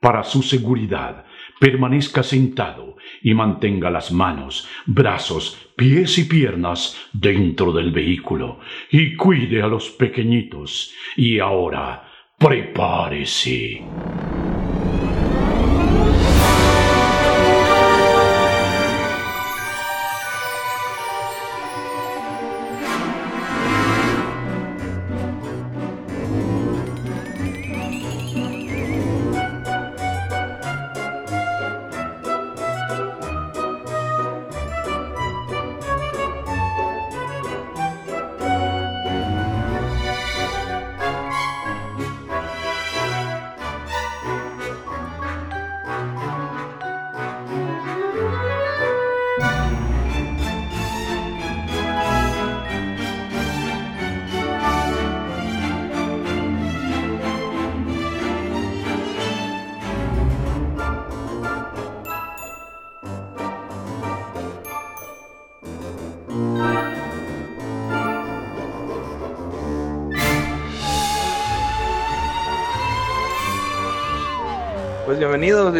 Para su seguridad, permanezca sentado y mantenga las manos, brazos, pies y piernas dentro del vehículo y cuide a los pequeñitos. Y ahora, prepárese.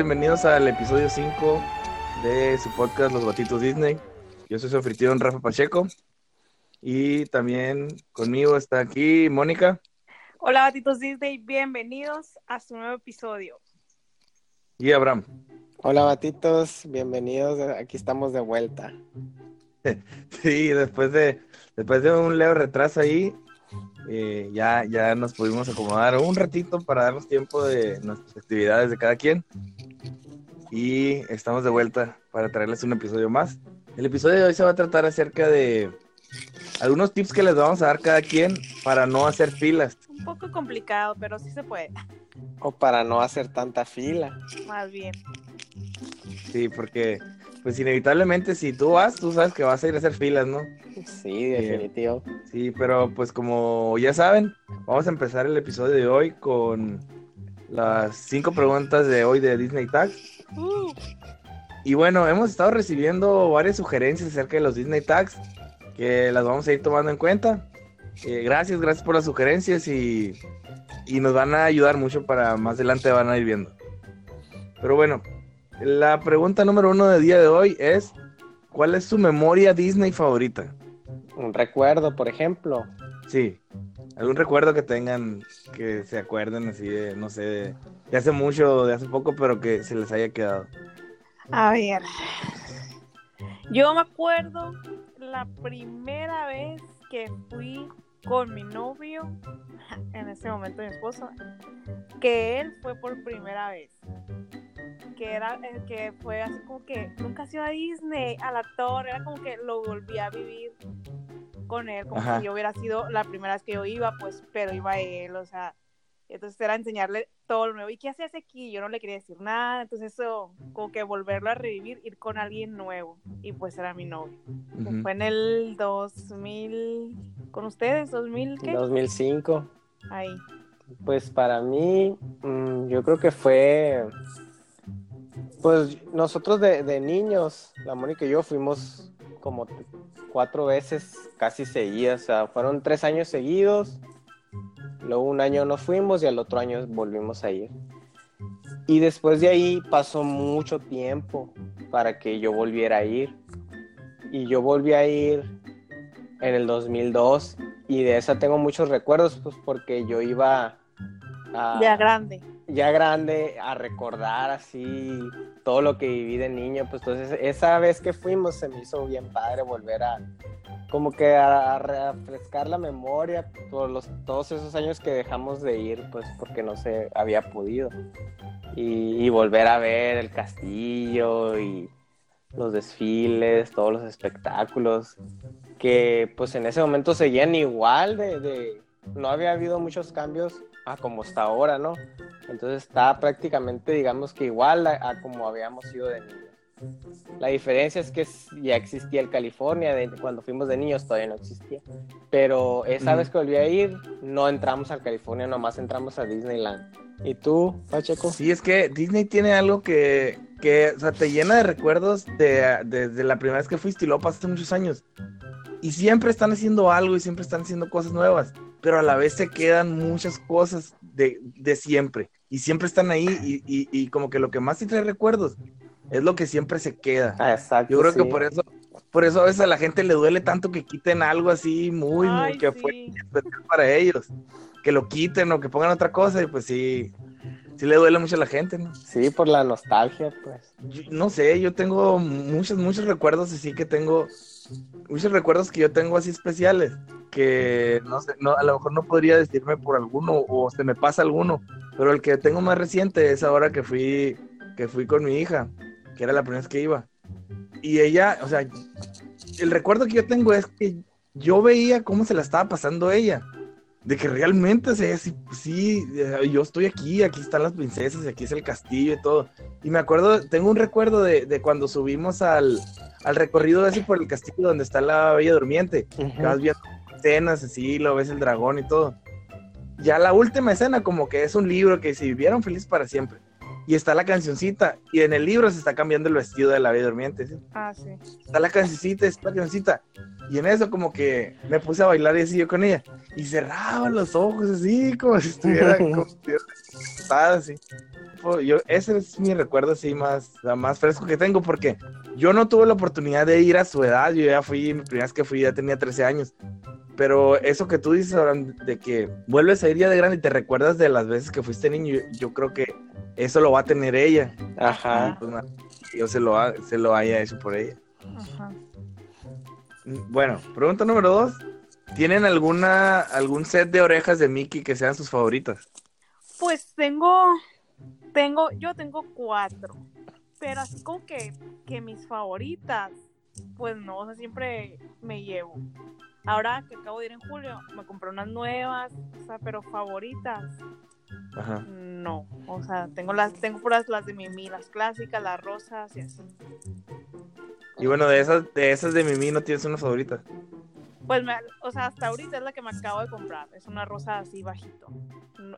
Bienvenidos, al episodio 5 de su podcast Los Batitos Disney. Yo soy su anfitrión Rafa Pacheco y también conmigo está aquí Mónica Hola, Batitos Disney, bienvenidos a su nuevo episodio. y Abraham. Hola batitos, bienvenidos, aquí estamos de vuelta. Sí, después de, después de un leve retraso ahí, eh, ya, ya nos pudimos acomodar un ratito para darnos tiempo de nuestras actividades de cada quien. Y estamos de vuelta para traerles un episodio más. El episodio de hoy se va a tratar acerca de algunos tips que les vamos a dar cada quien para no hacer filas. Un poco complicado, pero sí se puede, O para no hacer tanta fila. más bien. Sí, porque pues inevitablemente si tú vas, tú sabes que vas a ir a hacer filas, ¿no? Sí, definitivo. Sí, pero pues como ya saben, vamos a empezar el episodio de hoy con las cinco preguntas de hoy de Disney Tags. Y bueno, hemos estado recibiendo varias sugerencias acerca de los Disney Tags que las vamos a ir tomando en cuenta. Eh, gracias, gracias por las sugerencias y, y nos van a ayudar mucho para más adelante van a ir viendo. Pero bueno, la pregunta número uno del día de hoy es, ¿cuál es su memoria Disney favorita? Un recuerdo, por ejemplo. Sí, algún recuerdo que tengan, que se acuerden así de, no sé, de, de hace mucho, de hace poco, pero que se les haya quedado. a ver. Yo me acuerdo la primera vez que fui con mi novio, en ese momento mi esposo, que él fue por primera vez. Que era eh, que fue así como que nunca se iba a Disney, a la torre, era como que lo volví a vivir con él, como Ajá. si yo hubiera sido la primera vez que yo iba, pues, pero iba él, o sea, entonces era enseñarle todo lo nuevo. ¿Y qué hacías aquí? Yo no le quería decir nada, entonces eso, como que volverlo a revivir, ir con alguien nuevo, y pues era mi novio. Ujú. Fue en el 2000, con ustedes, 2000, ¿qué? 2005. Ahí. Pues para mí, mm, yo creo que fue. Pues nosotros de, niños, la Mónica y yo fuimos como cuatro veces casi seguidas. O sea, fueron tres años seguidos. Luego un año nos fuimos y al otro año volvimos a ir. Y después de ahí pasó mucho tiempo para que yo volviera a ir. Y yo volví a ir en el 2002 y de esa tengo muchos recuerdos, pues porque yo iba a, Ya grande. Ya grande a recordar así todo lo que viví de niño, pues entonces esa vez que fuimos se me hizo bien padre volver a como que a, refrescar la memoria por los todos esos años que dejamos de ir, pues porque no se había podido. Y, volver a ver el castillo y los desfiles, todos los espectáculos, que pues en ese momento seguían igual de- no había habido muchos cambios a como está ahora, ¿no? Entonces está prácticamente, digamos que igual a, a como habíamos sido de niños. La diferencia es que ya existía el California, de, cuando fuimos de niños todavía no existía. Pero esa vez que volví a ir, no entramos al California, nomás entramos a Disneyland. ¿Y tú, Pacheco? Sí, es que Disney tiene algo que, que o sea, te llena de recuerdos de, desde la primera vez que fuiste y luego pasaste muchos años. Y siempre están haciendo algo y siempre están haciendo cosas nuevas, pero a la vez se quedan muchas cosas de, de siempre. y siempre están ahí y, y, y como que lo que más sí trae recuerdos es lo que siempre se queda. Ah, exacto. Yo creo que sí. por eso, por eso a veces a la gente le duele tanto que quiten algo así muy, muy Ay, que sí. fue especial para ellos. Que lo quiten o que pongan otra cosa y pues sí, sí le duele mucho a la gente, ¿no? Sí, por la nostalgia, pues. Yo- no sé, yo tengo muchos, muchos recuerdos así que tengo, muchos recuerdos que yo tengo así especiales, que no sé, no, a lo mejor no podría decirme por alguno o se me pasa alguno, pero el que tengo más reciente es ahora que fui, que fui con mi hija, que era la primera vez que iba. Y ella, o sea, el recuerdo que yo tengo es que yo veía cómo se la estaba pasando ella. De que realmente, o sea, sí, sí, eh, yo estoy aquí, aquí están las princesas y aquí es el castillo y todo. Y me acuerdo, tengo un recuerdo de, de cuando subimos al, al recorrido ese por el castillo donde está la Bella Durmiente. Que vas viendo escenas así, lo ves el dragón y todo. Ya la última escena como que es un libro que se vivieron felices para siempre. Y está la cancioncita. Y en el libro se está cambiando el vestido de la Bella Durmiente. ¿sí? Ah, sí. Está la cancioncita, está la cancioncita. Y en eso como que me puse a bailar y así yo con ella. Y cerraba los ojos así, como si estuviera, como si estuviera acostada, así. Yo, ese es mi recuerdo así más, más fresco que tengo porque yo no tuve la oportunidad de ir a su edad. Yo ya fui, mi primera vez que fui ya tenía 13 años. Pero eso que tú dices, Abraham, de que vuelves a ir ya de grande y te recuerdas de las veces que fuiste niño, yo, yo creo que eso lo va a tener ella. Y, Ajá. pues, nada, yo se lo, ha- se lo haya hecho por ella. Ajá. Bueno, pregunta número dos. ¿Tienen alguna algún set de orejas de Mickey que sean sus favoritas? Pues tengo, tengo, yo tengo cuatro, pero así como que, que mis favoritas, pues no, o sea, siempre me llevo. Ahora que acabo de ir en julio, me compré unas nuevas, o sea, pero favoritas, Ajá. no. O sea, tengo las, tengo puras las de Mimi, las clásicas, las rosas y así. Y bueno, de esas de esas de Mimi no tienes una favorita. Pues, me- o sea, hasta ahorita es la que me acabo de comprar, es una rosa así bajito,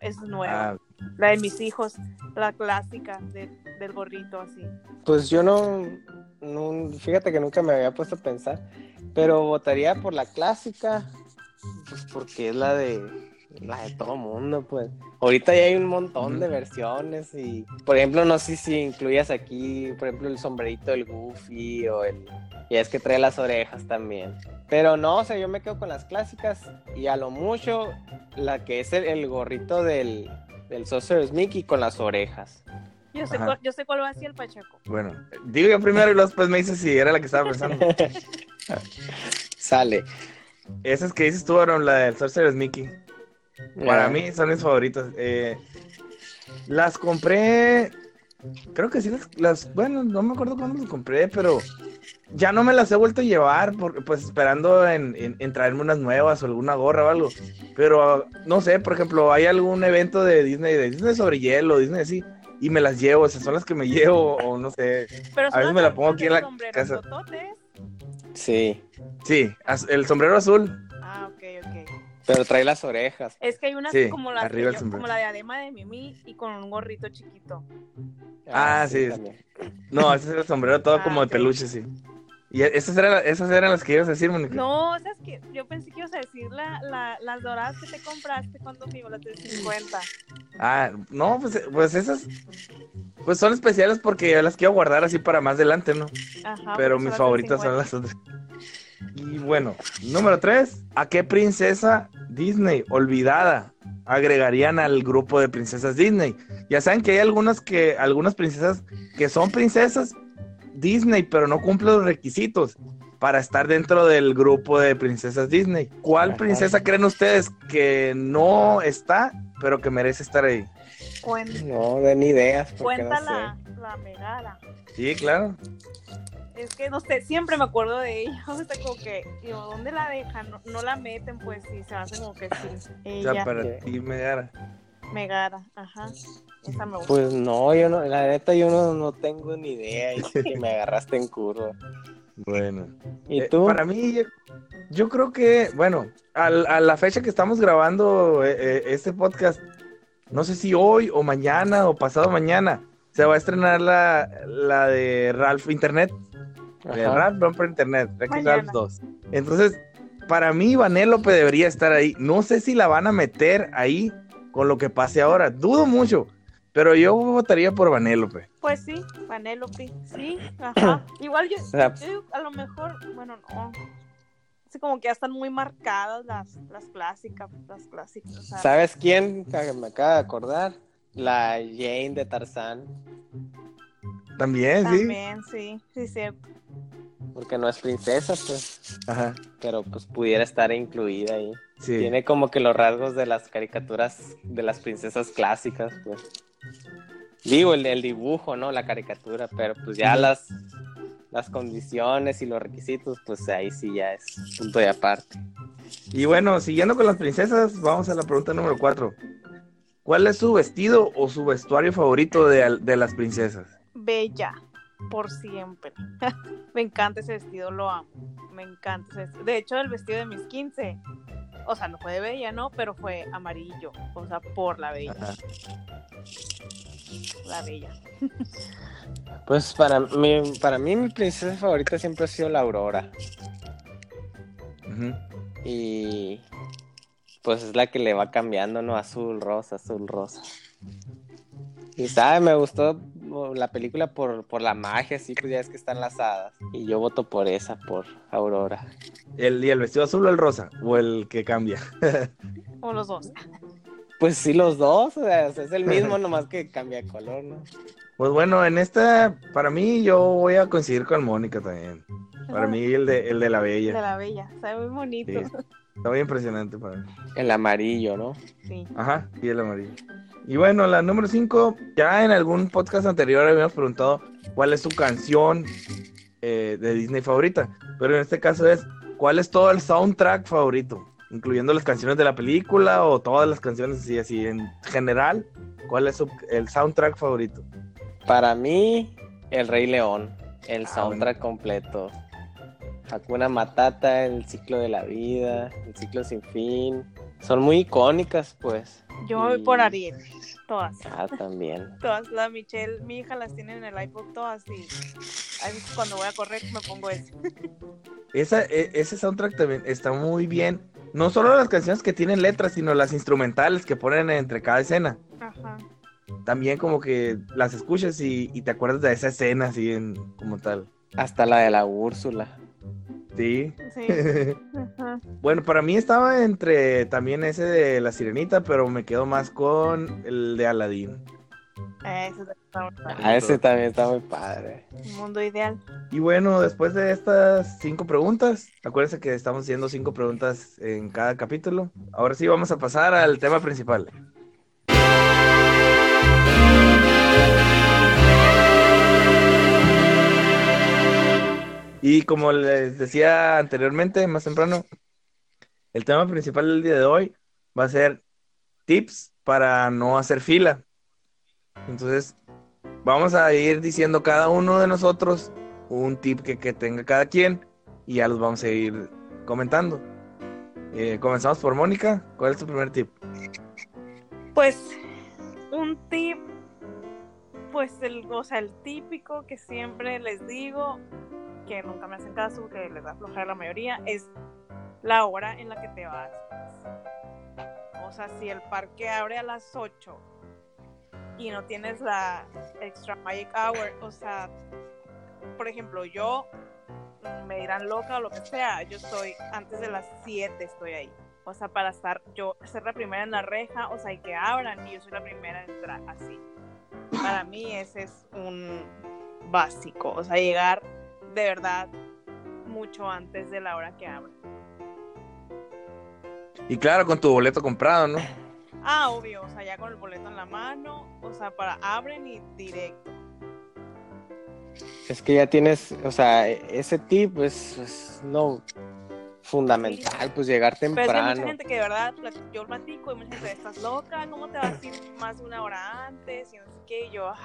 es nueva. Ah, La de mis hijos, la clásica de- del gorrito así. Pues yo no, no- fíjate que nunca me había puesto a pensar, pero votaría por la clásica, pues porque es la de la de todo mundo, pues. Ahorita ya hay un montón de versiones y, por ejemplo, no sé si incluyas aquí, por ejemplo, el sombrerito del Goofy o el, y es que trae las orejas también. Pero no, o sea, yo me quedo con las clásicas y a lo mucho la que es el, el gorrito del, del Sorcerer's Mickey con las orejas. Yo sé, cuál, yo sé cuál va a decir el Pacheco. bueno, digo yo primero y luego después me dices si era la que estaba pensando. Sale. Esas que dices tú, Aaron, la del Sorcerer's Mickey. Para mí son mis favoritas. Eh, las compré. Creo que sí las, las- Bueno, no me acuerdo cuándo las compré, pero ya no me las he vuelto a llevar, porque, pues esperando en, en- en traerme unas nuevas o alguna gorra o algo. Pero no sé, por ejemplo, hay algún evento de Disney, de Disney sobre hielo, Disney así, y me las llevo, esas son las que me llevo, o no sé. Pero A veces me la que pongo aquí en la casa. tototes. Sí, Sí, el sombrero azul. Ah, ok, ok. pero trae las orejas. Es que hay unas Sí, como, las arriba el yo- sombrero. como la diadema de Mimi y con un gorrito chiquito. Ah, sí. también. No, ese es el sombrero todo Ah, como de peluche, sí. Y esas eran, esas eran las que ibas a decir, Mónica. No, ¿sabes qué? Yo pensé que ibas a decir la, la- las doradas que te compraste cuando fuimos, las de 50. Ah, no, pues, pues esas, pues son especiales porque yo las quiero guardar así para más adelante, ¿no? Ajá. Pero mis favoritas son 50. las otras. Y bueno, número tres, ¿a qué princesa Disney olvidada agregarían al grupo de princesas Disney? Ya saben que hay algunas que, algunas princesas que son princesas Disney, pero no cumplen los requisitos para estar dentro del grupo de princesas Disney. ¿Cuál Ajá. princesa creen ustedes que no está, pero que merece estar ahí? Cuen- No, den ideas. Cuenta no la, la Megara. Sí, claro. Es que no sé, siempre me acuerdo de ella. O sea, como que, digo, ¿dónde la dejan? No, no la meten, pues sí, se hace como que sí. O Ella, sea, para ti, Megara. Megara, ajá. Esa me gusta. Pues no, yo no, la neta yo no, no tengo ni idea. Y sí que me agarraste en curva. Bueno. ¿Y Eh, tú? para mí, yo, yo creo que, bueno, al- a la fecha que estamos grabando eh, eh, este podcast, no sé si hoy o mañana o pasado mañana, se va a estrenar la, la de Ralph Internet. De. Ralph Bumper Internet. Ralph 2. Entonces, para mí, Vanellope debería estar ahí. No sé si la van a meter ahí con lo que pase ahora. Dudo mucho. Pero yo votaría por Vanélope. Pues sí, Vanellope, sí, ajá. Igual yo, a lo mejor, bueno, no. Así como que ya están muy marcadas las, las clásicas, las clásicas. ¿Sabes quién me acaba de acordar? La Jane de Tarzán, También, sí. También, sí, sí, cierto. Porque no es princesa, pues, Ajá. pero pues pudiera estar incluida ahí. Sí. Tiene como que los rasgos de las caricaturas de las princesas clásicas, pues. Digo, el, el dibujo, ¿no? La caricatura, pero pues ya las, las condiciones y los requisitos, pues ahí sí ya es punto de aparte. Y bueno, siguiendo con las princesas, vamos a la pregunta número cuatro. ¿Cuál es su vestido o su vestuario favorito de, de las princesas? Bella, por siempre. me encanta ese vestido, lo amo. Me encanta ese vestido. De hecho, el vestido de mis 15, o sea, no fue de Bella, ¿no? Pero fue amarillo, o sea, por la Bella. Ajá. La Bella. Pues para mí, para mí mi princesa favorita siempre ha sido la Aurora. Y pues es la que le va cambiando, ¿no? Azul, rosa, azul, rosa. Y sabe, me gustó la película por, por la magia, sí, pues ya es que están las hadas. Y yo voto por esa, por Aurora. ¿El, ¿Y el vestido azul o el rosa? ¿O el que cambia? O los dos. Pues sí, los dos, o sea, es el mismo, nomás que cambia de color, ¿no? Pues bueno, en esta, para mí, yo voy a coincidir con Mónica también. Para mí, el de, el de la De Bella. la Bella. Sabe muy bonito. Sí. Está muy impresionante para mí. El amarillo, ¿no? Sí. Ajá, y el amarillo. Y bueno, la número 5, ya en algún podcast anterior habíamos preguntado cuál es su canción eh, de Disney favorita. Pero en este caso es, ¿cuál es todo el soundtrack favorito? Incluyendo las canciones de la película o todas las canciones así, así en general. ¿Cuál es su- el soundtrack favorito? Para mí, El Rey León, el Ah, soundtrack completo. Hakuna Matata, el ciclo de la vida, el ciclo sin fin. Son muy icónicas, pues. Yo voy por Ariel. Todas. Ah, también. Todas. La Michelle, mi hija las tiene en el iPod todas y a veces cuando voy a correr me pongo ese. Esa, e- ese soundtrack también está muy bien. No solo las canciones que tienen letras, sino las instrumentales que ponen entre cada escena. Ajá. También como que las escuchas y, y te acuerdas de esa escena así en, como tal. Hasta la de la Úrsula. Sí. Sí. Ajá. Bueno, para mí estaba entre también ese de La Sirenita, pero me quedo más con el de Aladdin. Ese está muy padre. Ah, ese también está muy padre. Un mundo ideal. Y bueno, después de estas cinco preguntas, acuérdense que estamos haciendo cinco preguntas en cada capítulo. Ahora sí vamos a pasar al tema principal. Y como les decía anteriormente, más temprano, el tema principal del día de hoy va a ser tips para no hacer fila. Entonces, vamos a ir diciendo cada uno de nosotros un tip que, que tenga cada quien y ya los vamos a ir comentando. Eh, comenzamos por Mónica. ¿Cuál es tu primer tip? Pues un tip, pues el, o sea, el típico que siempre les digo, que nunca me hacen caso, que les da flojera la mayoría, es la hora en la que te vas. O sea, si el parque abre a las 8 y no tienes la extra magic hour, o sea, por ejemplo, yo mm, me dirán loca o lo que sea, yo estoy antes de las 7 estoy ahí. O sea, para estar yo ser la primera en la reja, o sea, y que abran y yo soy la primera en entrar así. Para mí ese es un básico, o sea, llegar de verdad mucho antes de la hora que abran. Y claro, con tu boleto comprado, ¿no? Ah, obvio, o sea, ya con el boleto en la mano, o sea, para abren y directo. Es que ya tienes, o sea, ese tip es, es no fundamental, pues llegar Pero es que hay temprano. mucha gente que de verdad yo platico y mucha gente, estás loca, ¿cómo te vas a ir más de una hora antes? Y no sé qué, y yo, ah,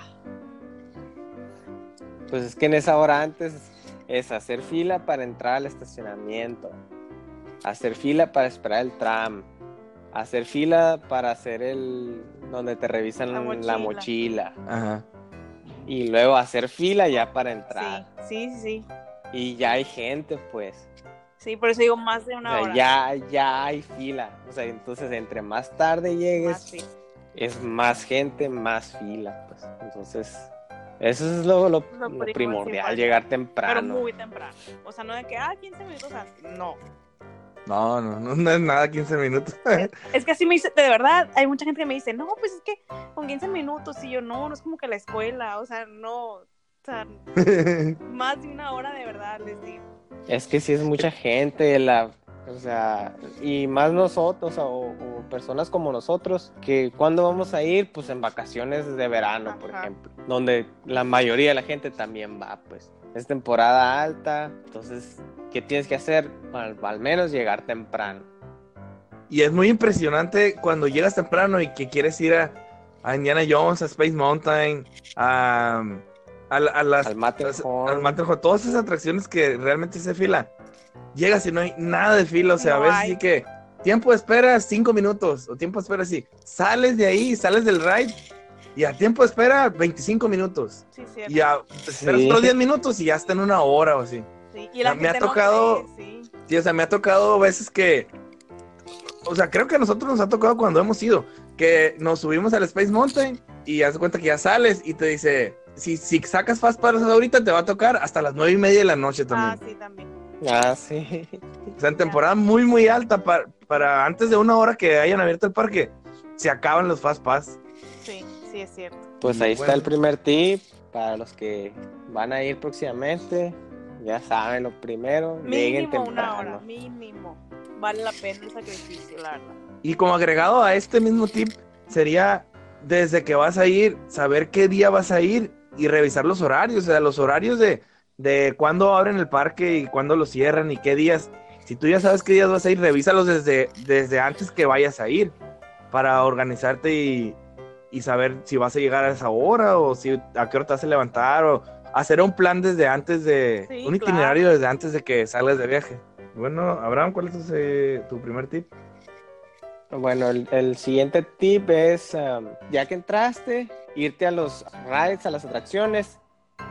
Pues es que en esa hora antes es hacer fila para entrar al estacionamiento, hacer fila para esperar el tram, hacer fila para hacer el donde te revisan La la mochila. mochila, Ajá. y luego hacer fila ya para entrar. sí, sí, sí, sí. Y ya hay gente, pues. Sí, por eso digo más de O una sea, hora. ya, ya hay fila. O sea, entonces entre más tarde llegues, Más, es más gente, más fila, pues. Entonces, eso es lo, lo- Lo lo primordial. llegar Pero temprano. muy temprano. O sea, no de que, ah, 15 minutos antes. No. No, no, no, no es nada 15 minutos. Es que así me dice, de verdad, hay mucha gente que me dice, no, pues es que con 15 minutos, y yo, no, no es como que la escuela, o sea, no, o sea, más de una hora de verdad, les digo. Es que sí es mucha gente, la, o sea, y más nosotros o, o personas como nosotros, que cuando vamos a ir, pues en vacaciones de verano, por Ajá. ejemplo, donde la mayoría de la gente también va, pues. Es temporada alta, entonces, ¿qué tienes que hacer? Al, al menos llegar temprano. Y es muy impresionante cuando llegas temprano y que quieres ir a, a Indiana Jones, a Space Mountain, a, a, la- a las Al Matterhorn. al Matterhorn, todas esas atracciones que realmente se fila. Llegas y no hay nada de fila, o sea, a No veces hay. sí que tiempo de espera cinco minutos, o tiempo de espera así. Sales de ahí, sales del ride, y a tiempo de espera 25 minutos. Sí, cierto. Y a, esperas Sí. otros 10 minutos y ya está en una hora o así. Sí, y la me ha gente no tocado- cree, sí. Sí, o sea, me ha tocado veces que. O sea, creo que a nosotros nos ha tocado cuando hemos ido. Que nos subimos al Space Mountain y haz de cuenta que ya sales y te dice. Si, si sacas Fast Pass ahorita, te va a tocar hasta las nueve y media de la noche Ah, también. sí, también. Ah, sí. O sea, en temporada muy, muy alta, para, para antes de una hora que hayan abierto el parque, se acaban los Fast Pass. Sí, sí, es cierto. Pues Y ahí bueno. está el primer tip para los que van a ir próximamente. Ya saben, lo primero, lleguen Mínimo una temprano. hora, mínimo. Vale la pena el sacrificio, la verdad. Y como agregado a este mismo tip, sería desde que vas a ir, saber qué día vas a ir y revisar los horarios, o sea, los horarios de, de cuándo abren el parque y cuándo lo cierran y qué días. Si tú ya sabes qué días vas a ir, revísalos desde, desde antes que vayas a ir para organizarte y, y saber si vas a llegar a esa hora o si a qué hora te vas a levantar o hacer un plan desde antes de, Sí, un claro. itinerario desde antes de que salgas de viaje. Bueno, Abraham, ¿cuál es tu, tu primer tip? Bueno, el, el siguiente tip es, um, ya que entraste, irte a los rides, a las atracciones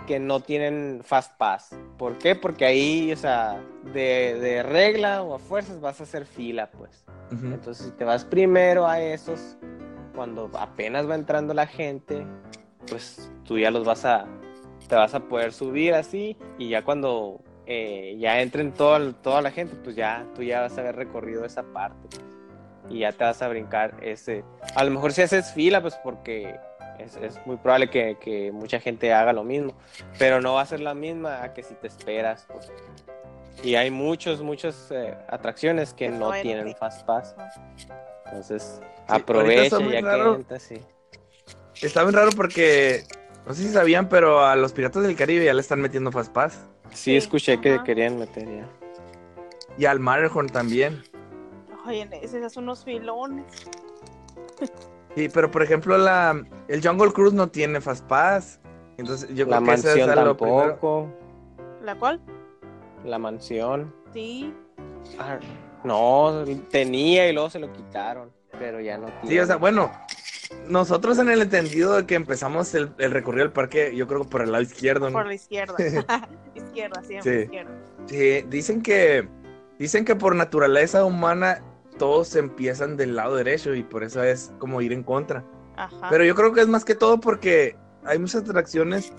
que no tienen Fast Pass. ¿Por qué? Porque ahí, o sea, de, de regla o a fuerzas vas a hacer fila, pues. Ujú. Entonces, si te vas primero a esos, cuando apenas va entrando la gente, pues tú ya los vas a, te vas a poder subir así y ya cuando eh, ya entren todo, toda la gente, pues ya tú ya vas a haber recorrido esa parte y ya te vas a brincar ese. A lo mejor si haces fila, pues porque es, es muy probable que, que mucha gente haga lo mismo, pero no va a ser la misma a que si te esperas. pues. Y hay muchos, muchas eh, atracciones que Que no tienen Fast Pass. Entonces, aprovecha muy ya raro. que entras, sí. Está bien raro porque no sé si sabían, pero a los piratas del Caribe ya le están metiendo Fast Pass. Sí, Sí, escuché que querían meter ya. Y al Matterhorn también. Oye, esos son unos filones. Sí, pero por ejemplo, la, el Jungle Cruise no tiene Fast Pass. Entonces yo La creo que mansión es lo primero. tampoco. ¿La cual? La mansión. Sí. Ah, no, tenía y luego se lo quitaron. Pero ya no tiene. Sí, o sea, bueno, nosotros en el entendido de que empezamos el, el recorrido del parque, yo creo que por el lado izquierdo, ¿no? Por la izquierda. izquierda, siempre Sí. izquierda. Sí, dicen que dicen que por naturaleza humana todos empiezan del lado derecho y por eso es como ir en contra. Ajá. Pero yo creo que es más que todo porque hay muchas atracciones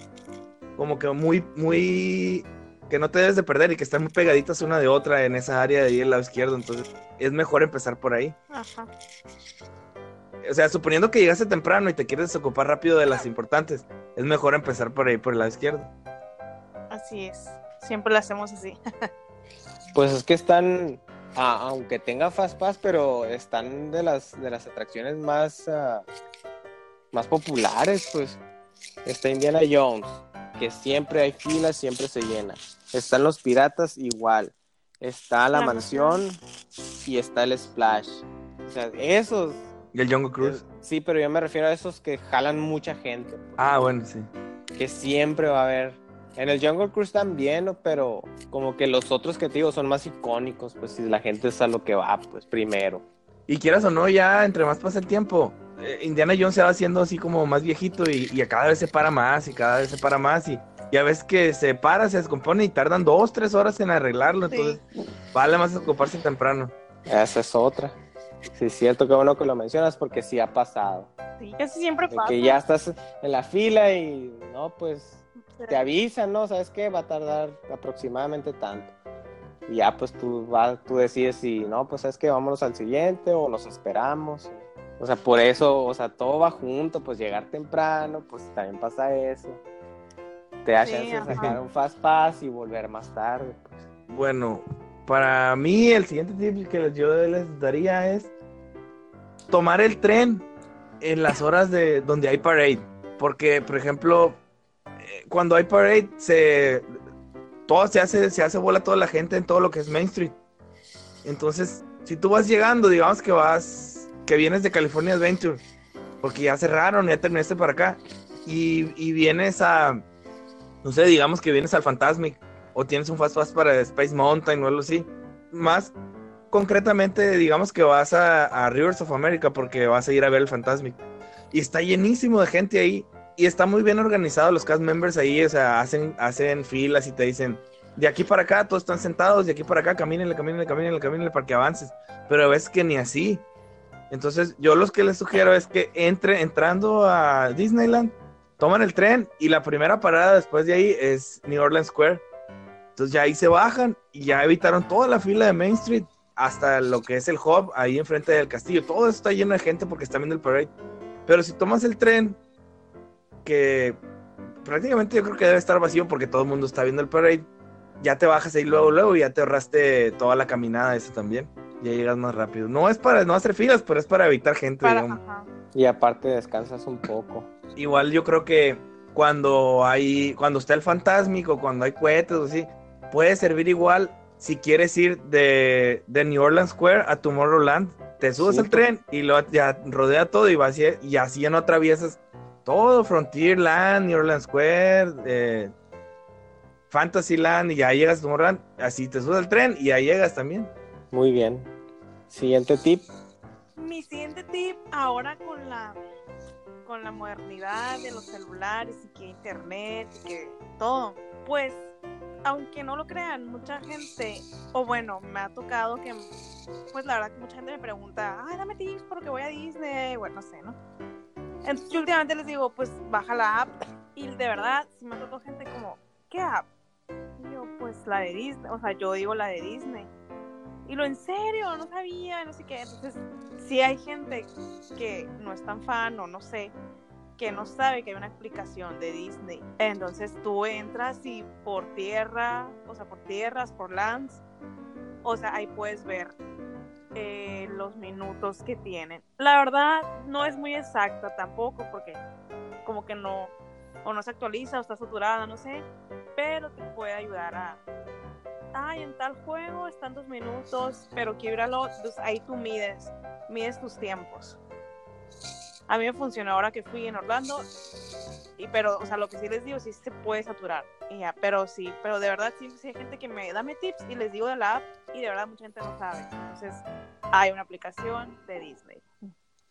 como que muy, muy que no te debes de perder y que están muy pegaditas una de otra en esa área de ahí del lado izquierdo. Entonces es mejor empezar por ahí. Ajá. O sea, suponiendo que llegaste temprano y te quieres desocupar rápido de las importantes, es mejor empezar por ahí, por el lado izquierdo. Así es. Siempre lo hacemos así. Pues es que están, ah, aunque tenga Fast Pass, pero están de las, de las atracciones más, ah, más populares, pues. Está Indiana Jones, que siempre hay filas, siempre se llena. Están los piratas igual. Está la La mansión y está el Splash. O sea, esos. Y el Jungle Cruise. Sí, pero yo me refiero a esos que jalan mucha gente. pues, Ah, bueno, sí. que siempre va a haber. En el Jungle Cruise también, ¿no? pero como que los otros que te digo son más icónicos, pues si la gente es a lo que va, pues primero. Y quieras o no, ya entre más pasa el tiempo, eh, Indiana Jones se va haciendo así como más viejito y, y cada vez se para más y cada vez se para más y ya ves que se para, se descompone y tardan dos, tres horas en arreglarlo, Sí. entonces vale más ocuparse temprano. Esa es otra. Sí, es cierto, que bueno que lo mencionas porque sí ha pasado. Sí, casi siempre De pasa. que ya estás en la fila y no, pues te avisan, ¿no? ¿Sabes qué? Va a tardar aproximadamente tanto. Y ya pues tú, vas, tú decides si, no, pues sabes que vámonos al siguiente o nos esperamos. O sea, por eso, o sea, todo va junto, pues llegar temprano, pues también pasa eso. Te da Sí, chance de ajá. sacar un fast pass y volver más tarde. pues. Bueno, para mí el siguiente tip que les- yo les daría es tomar el tren en las horas de donde hay parade. Porque, por ejemplo, cuando hay parade, se todo se hace, se hace bola toda la gente en todo lo que es Main Street. Entonces, si tú vas llegando, digamos que vas, que vienes de California Adventure, porque ya cerraron, ya terminaste para acá, y, vienes a, no sé, digamos que vienes al Fantasmic, o tienes un Fast Pass para Space Mountain o algo así. Más concretamente, digamos que vas a, a Rivers of America porque vas a ir a ver el Fantasmic. Y está llenísimo de gente ahí. Y está muy bien organizado los cast members ahí. O sea, hacen, hacen filas y te dicen, de aquí para acá todos están sentados, de aquí para acá camínenle, camínenle, camínenle, camínenle para que avances. Pero ves que ni así. Entonces, yo los que les sugiero es que entre, entrando a Disneyland, toman el tren y la primera parada después de ahí es New Orleans Square. Entonces ya ahí se bajan y ya evitaron toda la fila de Main Street hasta lo que es el hub ahí enfrente del castillo. Todo eso está lleno de gente porque están viendo el parade. Pero si tomas el tren, que prácticamente yo creo que debe estar vacío porque todo el mundo está viendo el parade, ya te bajas ahí luego, luego y ya te ahorraste toda la caminada esa también. Ya llegas más rápido. No es para no hacer filas, pero es para evitar gente, Para- digamos. ajá. Y aparte descansas un poco. Igual yo creo que cuando hay, cuando está el fantasmico, cuando hay cohetes o así, puede servir igual si quieres ir de, de New Orleans Square a Tomorrowland, te subes Sí, al pues. tren y lo ya rodea todo y vas y, y así ya no atraviesas todo Frontierland, New Orleans Square, eh, Fantasyland y ya llegas a Tomorrowland, así te subes al tren y ya llegas también. Muy bien. Siguiente tip. Mi siguiente tip ahora con la con la modernidad de los celulares y que internet y que todo, pues aunque no lo crean, mucha gente, o bueno, me ha tocado que, pues la verdad que mucha gente me pregunta, ay, dame tips porque voy a Disney, bueno, no sé, ¿no? Entonces yo últimamente les digo, pues baja la app y de verdad, si me tocado gente como, ¿qué app? Y yo, pues la de Disney, o sea, yo digo la de Disney. Y lo en serio, no sabía, no sé qué. Entonces, si hay gente que no es tan fan o no sé, que no sabe que hay una aplicación de Disney. Entonces tú entras y por tierra, o sea, por tierras, por lands, o sea, ahí puedes ver eh, los minutos que tienen. La verdad, no es muy exacta tampoco, porque como que no, o no se actualiza o está saturada, no sé, pero te puede ayudar a, ay, en tal juego están dos minutos, pero quiero ir ahí tú mides, mides tus tiempos. A mí me funcionó ahora que fui en Orlando, y pero, o sea, lo que sí les digo, sí se puede saturar, y ya, pero sí, pero de verdad sí, sí hay gente que me dame tips y les digo de la app, y de verdad mucha gente no sabe. Entonces, hay una aplicación de Disney.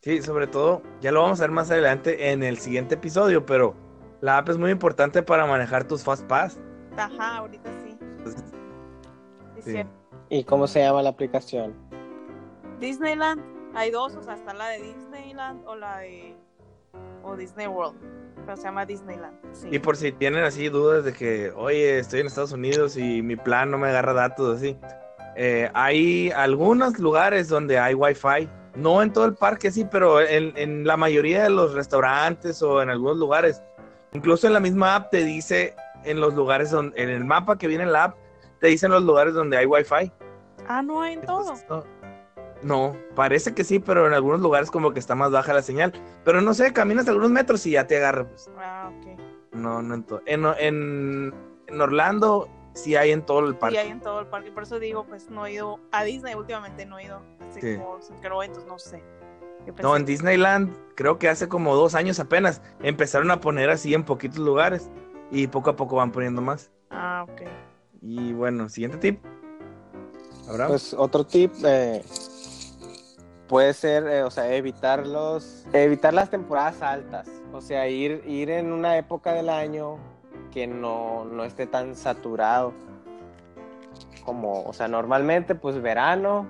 Sí, sobre todo, ya lo vamos a ver más adelante en el siguiente episodio, pero la app es muy importante para manejar tus Fast Pass. Ajá, ahorita sí. Sí, Sí. ¿Y cómo se llama la aplicación? Disneyland, hay dos, o sea, está la de Disneyland o la de o Disney World, pero se llama Disneyland. Sí. Y por si tienen así dudas de que, oye, estoy en Estados Unidos y mi plan no me agarra datos así, eh, hay algunos lugares donde hay Wi-Fi. No en todo el parque, sí, pero en, en la mayoría de los restaurantes o en algunos lugares. Incluso en la misma app te dice en los lugares donde, en el mapa que viene en la app, te dicen los lugares donde hay Wi-Fi. Ah, no hay en todo. No, no, parece que sí, pero en algunos lugares como que está más baja la señal. Pero no sé, caminas algunos metros y ya te agarra. Pues. Ah, ok. No, no en todo. En, en, en Orlando sí hay en todo el Sí, parque. hay en todo el parque. Por eso digo, pues no he ido a Disney últimamente, no he ido. Así Sí. como creo, entonces no sé. No, en Disneyland creo que hace como dos años apenas empezaron a poner así en poquitos lugares y poco a poco van poniendo más. Ah, ok. Y bueno, siguiente tip. Abraham. Pues otro tip eh, puede ser, eh, o sea, evitar los, evitar las temporadas altas. O sea, ir, ir en una época del año que no, no esté tan saturado. Como, o sea, normalmente, pues verano,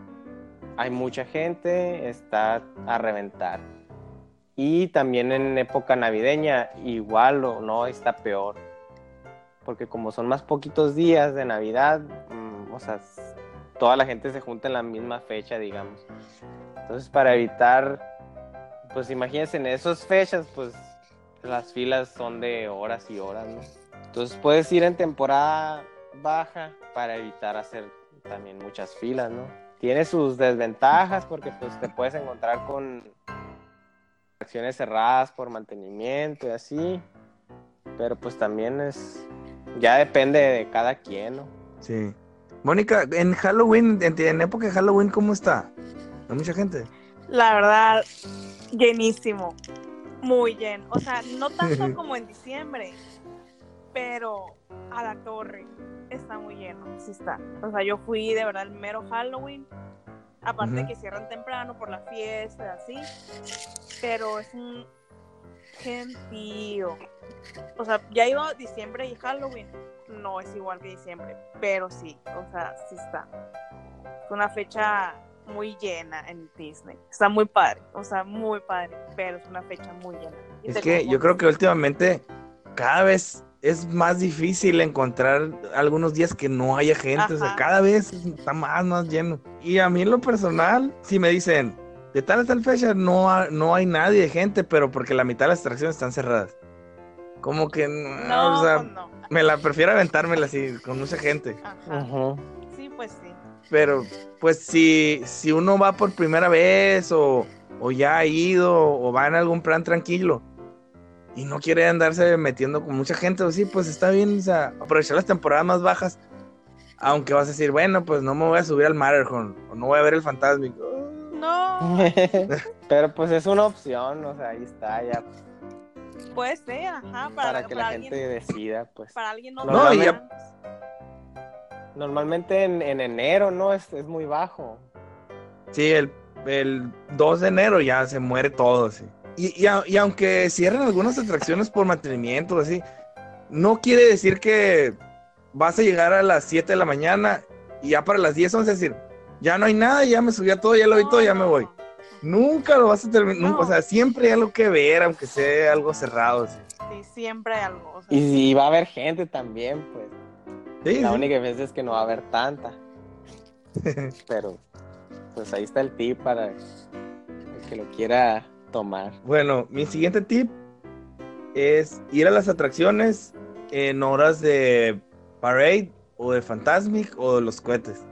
hay mucha gente, está a reventar. Y también en época navideña, igual o no, está peor. Porque como son más poquitos días de Navidad, mm, o sea, toda la gente se junta en la misma fecha, digamos. Entonces, para evitar, pues imagínense, en esas fechas, pues las filas son de horas y horas, ¿no? Entonces puedes ir en temporada baja para evitar hacer también muchas filas, ¿no? Tiene sus desventajas porque pues te puedes encontrar con acciones cerradas por mantenimiento y así, pero pues también es, ya depende de cada quien, ¿no? Sí. Mónica, en Halloween, en, en época de Halloween, ¿cómo está? ¿Hay mucha gente? La verdad, llenísimo. Muy lleno. O sea, no tanto como en diciembre, pero a la torre está muy lleno. Sí está. O sea, yo fui de verdad el mero Halloween. Aparte Ujú. que cierran temprano por la fiesta y así. Pero es un gentío. O sea, ya iba diciembre y Halloween. No es igual que diciembre, pero sí. O sea, sí está. Es una fecha muy llena en Disney. Está muy padre, o sea, muy padre, pero es una fecha muy llena. Y Es que yo creo que últimamente cada vez es más difícil encontrar algunos días que no haya gente. O sea, cada vez está más, más lleno. Y a mí en lo personal, si me dicen, de tal a tal fecha no, ha- no hay nadie de gente, pero porque la mitad de las atracciones están cerradas. Como que, no, No, o sea, pues no. me la prefiero aventármela así, con mucha gente. Ajá. Sí, pues sí. Pero, pues, si, si uno va por primera vez o, o ya ha ido o va en algún plan tranquilo y no quiere andarse metiendo con mucha gente, o sí, pues está bien, o sea, aprovechar las temporadas más bajas. Aunque vas a decir, bueno, pues no me voy a subir al Matterhorn o no voy a ver el Fantasmic. No, Pero pues es una opción, o sea, ahí está ya, puede ser, ajá, para, para que la para gente alguien, decida, pues. para alguien no. No, y. Normalmente en, en enero, ¿no? Es, es muy bajo. Sí, el, el 2 de enero ya se muere todo, sí. Y, y, a- y aunque cierren algunas atracciones por mantenimiento, así, no quiere decir que vas a llegar a las 7 de la mañana y ya para las 10, 11 decir, ya no hay nada, ya me subí a todo, ya lo vi todo, ya me voy. Nunca lo vas a terminar, No. nunca, o sea, siempre hay algo que ver, aunque sea algo cerrado. Sí, Sí, siempre hay algo. o sea, Y, y va a haber gente también, pues. Sí, La sí. única vez es que no va a haber tanta. Pero, pues ahí está el tip para el que lo quiera tomar. Bueno, mi siguiente tip es ir a las atracciones en horas de Parade o de Fantasmic o de los cohetes.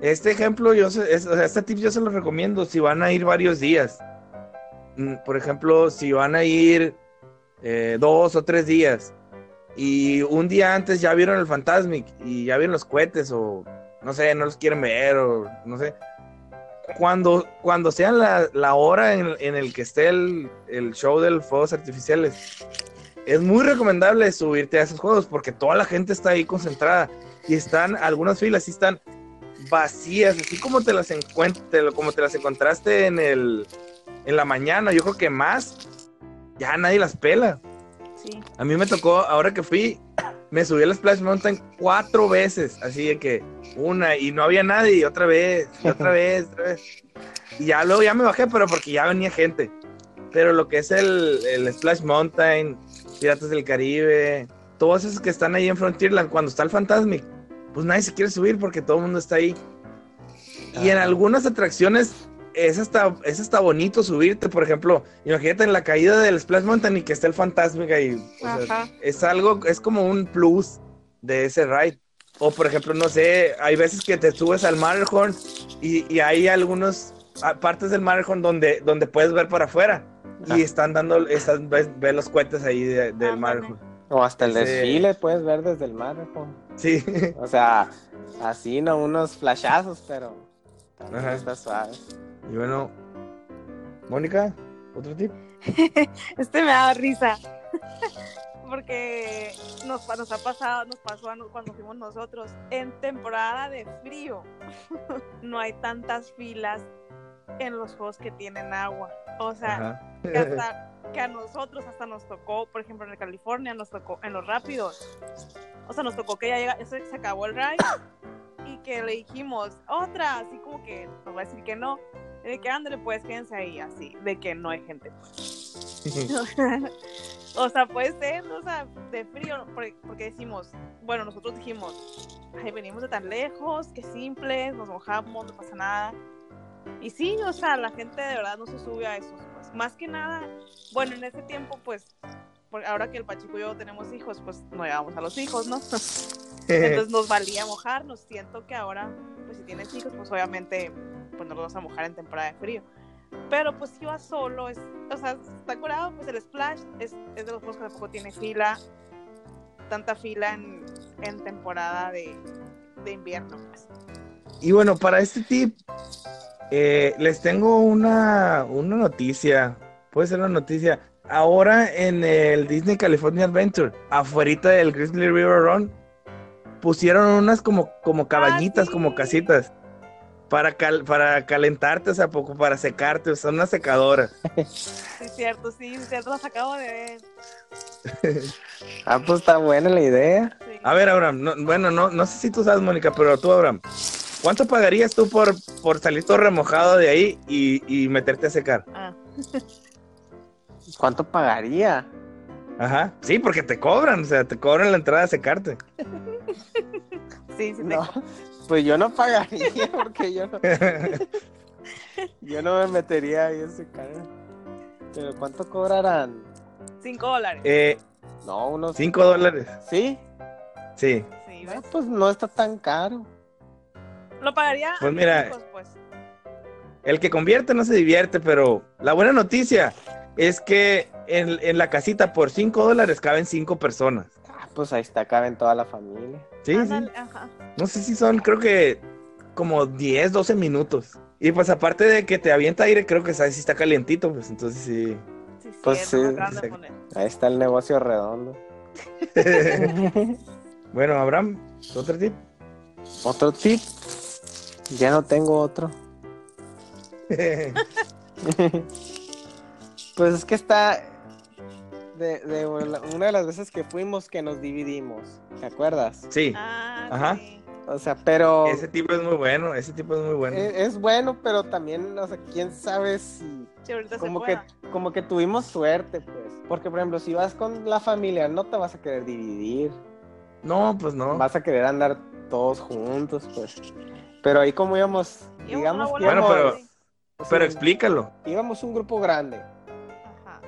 Este ejemplo, yo se- es- o sea, este tip yo se lo recomiendo si van a ir varios días. Mm, Por ejemplo, si van a ir eh, dos o tres días y un día antes ya vieron el Fantasmic y ya vieron los cohetes o no sé, no los quieren ver o no sé cuando, cuando sea la, la hora en, en el que esté el, el show de los fuegos artificiales, es muy recomendable subirte a esos juegos porque toda la gente está ahí concentrada y están, algunas filas sí están vacías, así como te las como te las encontraste en el en la mañana, yo creo que más, ya nadie las pela. sí. A mí me tocó, ahora que fui, me subí al Splash Mountain cuatro veces, así de que una y no había nadie, y otra vez, y otra vez, otra vez. Y ya luego ya me bajé, pero porque ya venía gente. Pero lo que es el, el Splash Mountain, Piratas del Caribe, todos esos que están ahí en Frontierland, cuando está el Fantasmic, pues nadie se quiere subir porque todo el mundo está ahí. Y en algunas atracciones es hasta, es hasta bonito subirte, por ejemplo, imagínate en la caída del Splash Mountain y que esté el Fantasmic ahí. o sea, es algo, es como un plus de ese ride. O por ejemplo, no sé, hay veces que te subes al Matterhorn y, y hay algunas partes del Matterhorn donde, donde puedes ver para afuera. Y están dando, están, ves, ves los cohetes ahí de- del Ándale. Matterhorn. O hasta el Sí. desfile puedes ver desde el mar. ¿no? Sí. O sea, así, no unos flashazos, pero también Ajá. está suave. Y bueno, Mónica, otro tip. Este me da risa. Porque nos, ha pasado, nos pasó a cuando fuimos nosotros. En temporada de frío, no hay tantas filas en los juegos que tienen agua. O sea, que, hasta, que a nosotros hasta nos tocó, por ejemplo, en California, nos tocó en los rápidos. O sea, nos tocó que ya llega, eso se acabó el ride y que le dijimos, otra, así como que nos va a decir que no. De que ándale, pues quédense ahí, así, de que no hay gente. pues. o sea, puede ser, o sea, de frío, porque, porque decimos, bueno, nosotros dijimos, ay, venimos de tan lejos, que simples, nos mojamos, no pasa nada. Y sí, o sea, la gente de verdad no se sube a esos, pues. Más que nada, bueno, en ese tiempo, pues, ahora que el Pachico y yo tenemos hijos, pues no llevamos a los hijos, ¿no? Entonces nos valía mojarnos. Siento que ahora, pues si tienes hijos, pues obviamente pues no los vas a mojar en temporada de frío. Pero pues si vas solo, es, o sea, está curado, pues el splash es, es de los juegos que tampoco tiene fila, tanta fila en, en temporada de, de invierno. Pues. Y bueno, para este tip, eh, les tengo una, una noticia. Puede ser una noticia. Ahora en el Disney California Adventure, afuera del Grizzly River Run, pusieron unas como, como cabañitas, sí. como casitas. Para, cal- para calentarte, o sea, poco para secarte, o sea, unas secadoras. Sí, cierto, sí, cierto, los acabo de ver. Ah, pues está buena la idea. sí. A ver, Abraham, no- bueno, no, no sé si tú sabes, Mónica, pero tú, Abraham, ¿cuánto pagarías tú por, por salir todo remojado de ahí y, y meterte a secar? Ah, ¿Cuánto pagaría? Ajá, sí, porque te cobran, o sea, te cobran la entrada a secarte. sí, sí, te- No, pues yo no pagaría porque yo no, yo no me metería ahí a ese cara. Pero ¿cuánto cobrarán? cinco dólares. Eh, No, unos... cinco dólares, ¿Sí? sí. Sí, pues no está tan caro. Lo pagaría. Pues mira, hijos, pues. El que convierte no se divierte, pero la buena noticia es que en, en la casita por cinco dólares caben cinco personas. Ah, pues ahí está, caben toda la familia. Sí, sí. Ajá. No sé si son, creo que como 10, 12 minutos. Y pues aparte de que te avienta aire, creo que sabes si está calientito, pues entonces sí. Sí, Pues sí. Ahí está el negocio redondo. bueno, Abraham, otro tip. Otro tip. Ya no tengo otro. Pues es que está de, de una de las veces que fuimos que nos dividimos, ¿te acuerdas? sí, Ah, Ajá. sí. O sea, pero ese tipo es muy bueno, ese tipo es muy bueno. es, es bueno, pero también, o sea, quién sabe si Sí, como que como que tuvimos suerte, pues, porque por ejemplo, si vas con la familia no te vas a querer dividir, No, pues no. vas a querer andar todos juntos, pues. Pero ahí como íbamos, Íbamos digamos que Bueno, pero- Pero explícalo. íbamos un grupo grande. Ajá.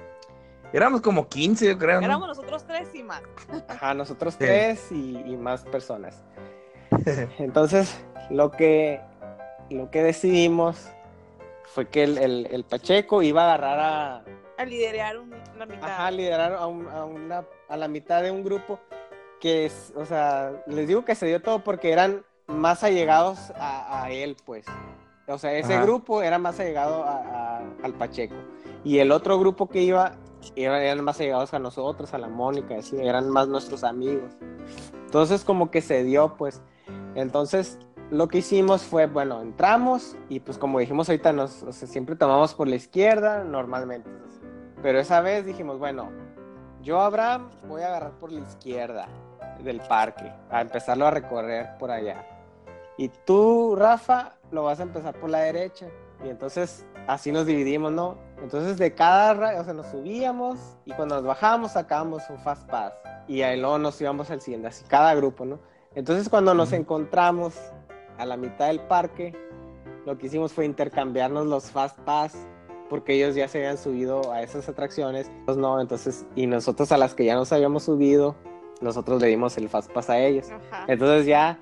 Éramos como 15, yo creo. ¿no? Éramos nosotros tres y más. Ajá, nosotros Sí. tres y, y más personas. Entonces, lo que, lo que decidimos fue que el, el- el Pacheco iba a agarrar a, A liderar un- la mitad. ajá, liderar a, un- a una, a la mitad de un grupo que es, o sea, les digo que se dio todo porque eran más allegados a, a él, pues. O sea, ese Ajá. grupo era más allegado a- a- al Pacheco. Y el otro grupo que iba eran, más allegados a nosotros, a la Mónica, así, eran más nuestros amigos. Entonces, como que se dio, pues. Entonces, lo que hicimos fue, bueno, entramos y pues como dijimos ahorita, nos, o sea, siempre tomamos por la izquierda, normalmente. Pero esa vez dijimos, bueno, yo, Abraham, voy a agarrar por la izquierda del parque, a empezarlo a recorrer por allá. Y tú, Rafa, lo vas a empezar por la derecha. Y entonces así nos dividimos, ¿no? Entonces de cada, o sea, nos subíamos y cuando nos bajábamos sacábamos un fast pass. Y ahí luego nos íbamos al siguiente, así cada grupo, ¿no? Entonces cuando nos encontramos a la mitad del parque, lo que hicimos fue intercambiarnos los fast pass porque ellos ya se habían subido a esas atracciones, pues no, entonces, y nosotros a las que ya nos habíamos subido, nosotros le dimos el fast pass a ellos. Ajá. Entonces ya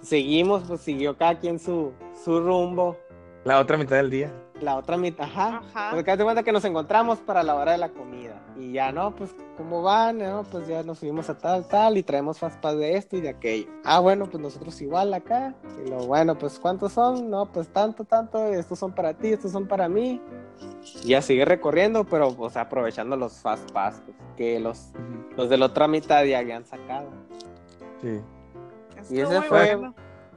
seguimos, pues siguió cada quien su, su rumbo, La otra mitad del día. La otra mitad, ajá. Ajá. Porque de cuenta que nos encontramos para la hora de la comida. Y ya, no, pues, ¿cómo van? No, pues ya nos subimos a tal, tal, y traemos fast pass de esto y de aquello. Ah, bueno, pues nosotros igual acá. Y lo bueno, pues, ¿cuántos son? No, pues tanto, tanto, estos son para ti, estos son para mí. Y ya sigue recorriendo, pero, o sea, aprovechando los fast pass pues, que los, los de la otra mitad ya habían sacado. Sí. Estuvo Y ese muy fue- bueno.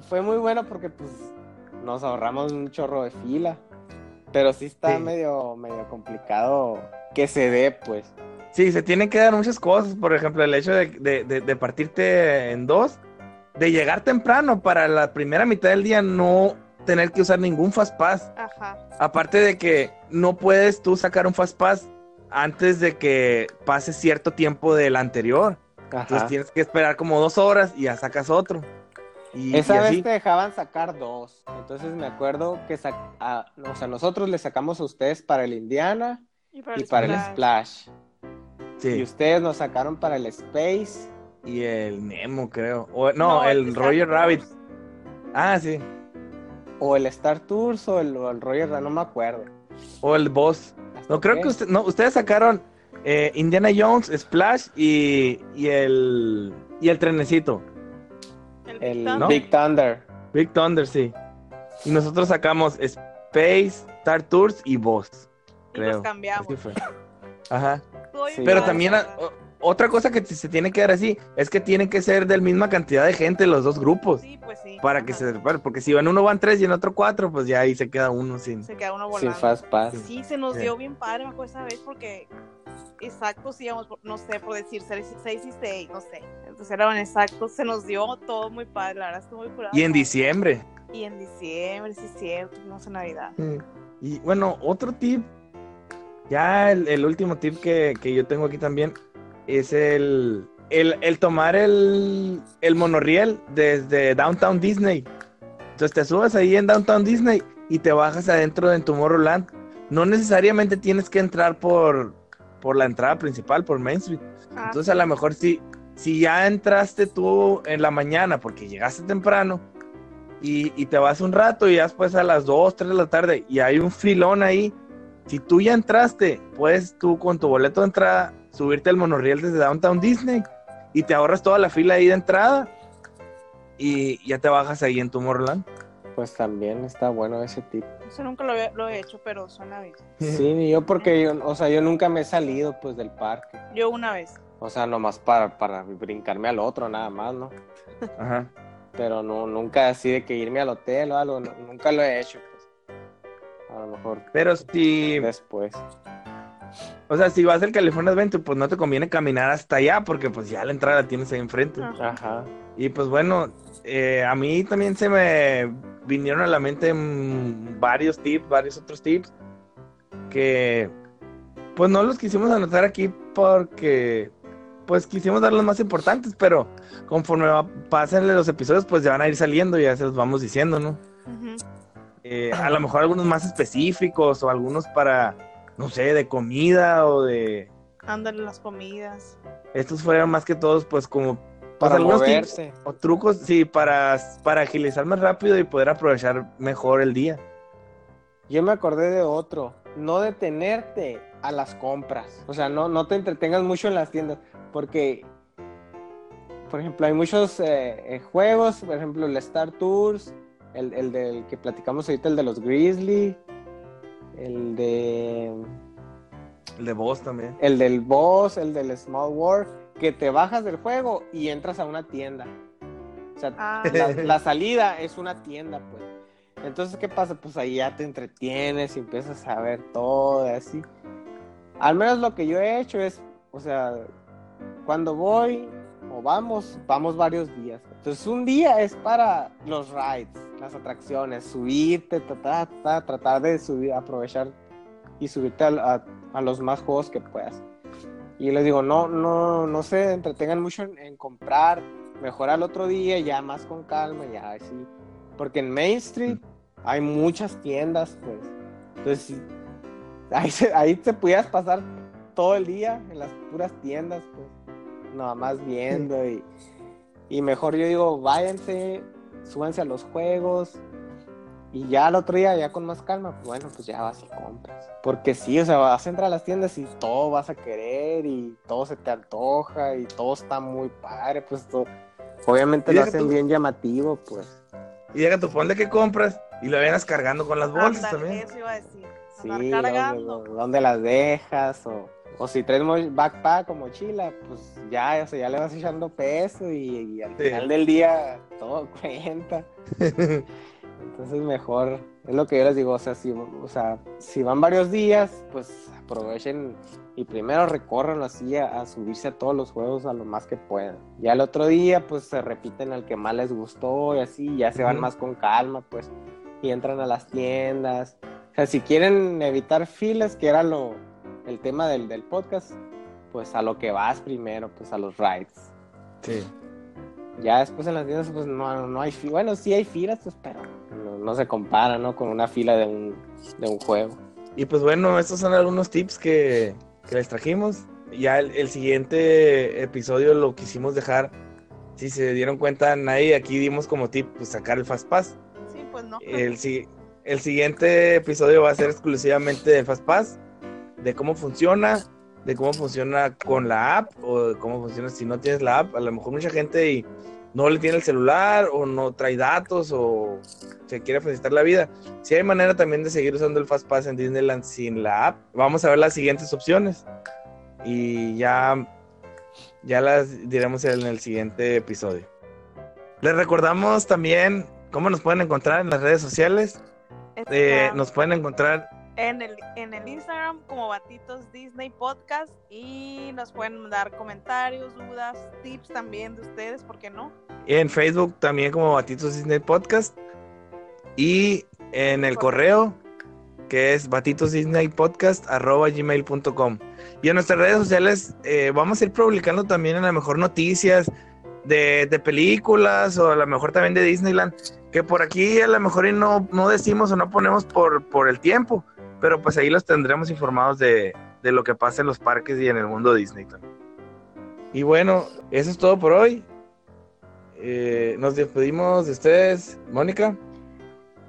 Fue muy bueno porque, pues, nos ahorramos un chorro de fila. Pero sí está Sí. medio, medio complicado que se dé, pues. Sí, se tienen que dar muchas cosas. Por ejemplo, el hecho de, de- de- de partirte en dos de llegar temprano para la primera mitad del día no tener que usar ningún Fast Pass. Ajá. Aparte de que no puedes tú sacar un Fast Pass antes de que pase cierto tiempo del anterior. Entonces Ajá. tienes que esperar como dos horas y ya sacas otro. Y, Esa y vez te dejaban sacar dos. Entonces me acuerdo que sac- a- o sea, nosotros le sacamos a ustedes para el Indiana Y para y el para el splash. Splash. Y Sí. ustedes nos sacaron para el Space. Y el Nemo, creo. O- no, No, el el Roger Rabbit. Ah, sí. O el Star Tours o el, o el Roger, no me acuerdo. O el Boss. ¿Hasta No, creo qué? que usted, no, ustedes sacaron eh, Indiana Jones, Splash y, y el y el trenecito. El, ¿no? Big Thunder. Big Thunder, sí. Y nosotros sacamos Space, Star Tours y Boss. y Creo. los cambiamos. Así fue. Ajá. Sí. Pero también a- otra cosa que se tiene que dar así es que tienen que ser de la misma cantidad de gente los dos grupos. Sí, pues sí. Para que Ajá. se separen. Porque si en uno van tres y en otro cuatro, pues ya ahí se queda uno sin. Se queda uno Sin volando. Fast Pass. Sí, se nos Sí. dio bien padre, me acuerdo esa vez, porque exactos íbamos, no sé, por decir 6 y 6, no sé. Entonces eran exactos, se nos dio todo muy padre, la verdad, estuvo muy curado. Y en diciembre. Y en diciembre, sí, es cierto, no sé, Navidad. Y bueno, otro tip, ya el, el último tip que, que yo tengo aquí también es el, el, el tomar el, el monorriel desde Downtown Disney. Entonces te subes ahí en Downtown Disney y te bajas adentro de Tomorrowland. No necesariamente tienes que entrar por, por la entrada principal, por Main Street. Ah, Entonces a lo mejor si, si ya entraste tú en la mañana porque llegaste temprano y, y te vas un rato y ya después a las 2, 3 de la tarde y hay un filón ahí, si tú ya entraste, puedes tú con tu boleto de entrada subirte al monorriel desde Downtown Disney y te ahorras toda la fila ahí de entrada y ya te bajas ahí en Tomorrowland. Pues también está bueno ese tip. Eso nunca lo he, lo he hecho, pero suena bien. Sí, ni yo porque yo, o sea, yo nunca me he salido pues del parque. Yo una vez. O sea, nomás para, para brincarme al otro nada más, ¿no? Ajá. Pero no, nunca así de que irme al hotel o algo, no- nunca lo he hecho, pues. A lo mejor Pero si, después. O sea, si vas al California Adventure, pues no te conviene caminar hasta allá porque pues ya la entrada la tienes ahí enfrente. Ajá. Y pues bueno, eh, a mí también se me vinieron a la mente mm, varios tips, varios otros tips que pues no los quisimos anotar aquí porque pues quisimos dar los más importantes, pero conforme pasen los episodios pues ya van a ir saliendo y ya se los vamos diciendo, ¿no? Eh, a lo mejor algunos más específicos o algunos para, no sé, de comida o de... Ándale las comidas. Estos fueron más que todos pues como... pues, Para tips moverse. o trucos, sí, para, para agilizar más rápido y poder aprovechar mejor el día. Yo me acordé de otro. No detenerte a las compras. O sea, no, no te entretengas mucho en las tiendas. Porque, por ejemplo, hay muchos eh, eh, juegos. Por ejemplo, el Star Tours. El, el del que platicamos ahorita, el de los Grizzly. El de. El de vos también. El del Boss, el del Small World. Que te bajas del juego y entras a una tienda. O sea, Ah, la, la salida es una tienda, pues. Entonces, ¿qué pasa? Pues ahí ya te entretienes y empiezas a ver todo y así. Al menos lo que yo he hecho es, o sea, cuando voy o vamos, vamos varios días. Entonces, un día es para los rides, las atracciones, subirte, tratar, tratar, de subir, aprovechar y subirte a, a- los más juegos que puedas. Y les digo, no, no, no se entretengan mucho en, comprar, mejor al otro día, ya más con calma, ya así. Porque en Main Street hay muchas tiendas, pues. Entonces, ahí, ahí te pudieras pasar todo el día en las puras tiendas, pues. Nada más viendo y, y mejor yo digo, váyanse, súbanse a los juegos y ya al otro día, ya con más calma, pues bueno, pues ya vas y compras. Porque sí, o sea, vas a entrar a las tiendas y todo vas a querer y todo se te antoja y todo está muy padre, pues todo, obviamente Y lo hacen tú- bien llamativo, pues. Y llega tu ponle que compras y lo vienes cargando con las bolsas también. Eso iba a decir. Sí, Andar ¿dónde, cargando. dónde las dejas? O, o si traes backpack o mochila, pues ya, o sea, ya le vas echando peso y, y al Sí. final del día todo cuenta. Entonces mejor Es lo que yo les digo, o sea, si, o sea, si van varios días, pues aprovechen y primero recorran así a, a, subirse a todos los juegos a lo más que puedan. Ya el otro día, pues se repiten al que más les gustó y así, ya se van Ujú. más con calma, pues, y entran a las tiendas. O sea, si quieren evitar filas, que era lo, el tema del, del podcast, pues a lo que vas primero, pues a los rides. Sí. Ya después en las tiendas, pues no, no hay filas. Bueno, sí hay filas, pues, pero no, no se compara, ¿no? Con una fila de un, de un juego. Y pues bueno, estos son algunos tips que, que les trajimos. Ya el, el siguiente episodio lo quisimos dejar. Si se dieron cuenta, nadie aquí dimos como tip pues, sacar el Fast Pass. Sí, pues no. El, si- el siguiente episodio va a ser exclusivamente del Fast Pass, de cómo funciona, de cómo funciona con la app o de cómo funciona si no tienes la app. A lo mejor mucha gente y no le tiene el celular o no trae datos o se quiere facilitar la vida. Si hay manera también de seguir usando el Fast Pass en Disneyland sin la app, vamos a ver las siguientes opciones y ya, ya las diremos en el siguiente episodio. Les recordamos también cómo nos pueden encontrar en las redes sociales. Eh, nos pueden encontrar en, el, en el Instagram como Batitos Disney Podcast y nos pueden dar comentarios, dudas, tips también de ustedes, ¿por qué no? en Facebook también como Batitos Disney Podcast y en el correo que es batitosdisneypodcast@gmail.com y en nuestras redes sociales eh, vamos a ir publicando también a lo mejor noticias de, de películas o a lo mejor también de Disneyland que por aquí a lo mejor y no, no decimos o no ponemos por, por el tiempo pero pues ahí los tendremos informados de, de lo que pasa en los parques y en el mundo Disney también. Y bueno, eso es todo por hoy. Eh, nos despedimos de ustedes, Mónica.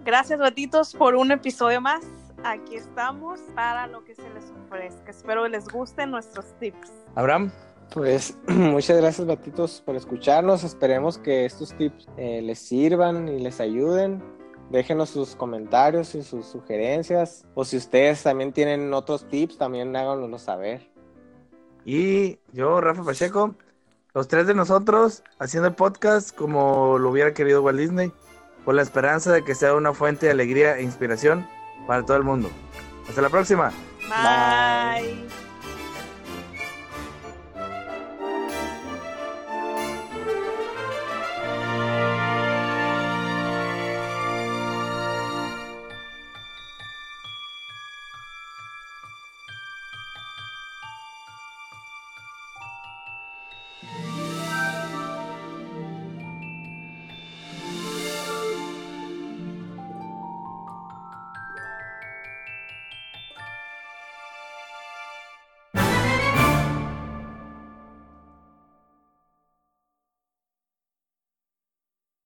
Gracias, Batitos, por un episodio más. Aquí estamos para lo que se les ofrezca. Espero les gusten nuestros tips. Abraham, Pues muchas gracias, Batitos, por escucharnos. Esperemos que estos tips eh, les sirvan y les ayuden. Déjenos sus comentarios y sus sugerencias. O si ustedes también tienen otros tips, también háganoslo saber. y yo, Rafa Pacheco, los tres de nosotros haciendo el podcast como lo hubiera querido Walt Disney, con la esperanza de que sea una fuente de alegría e inspiración para todo el mundo. Hasta la próxima. Bye.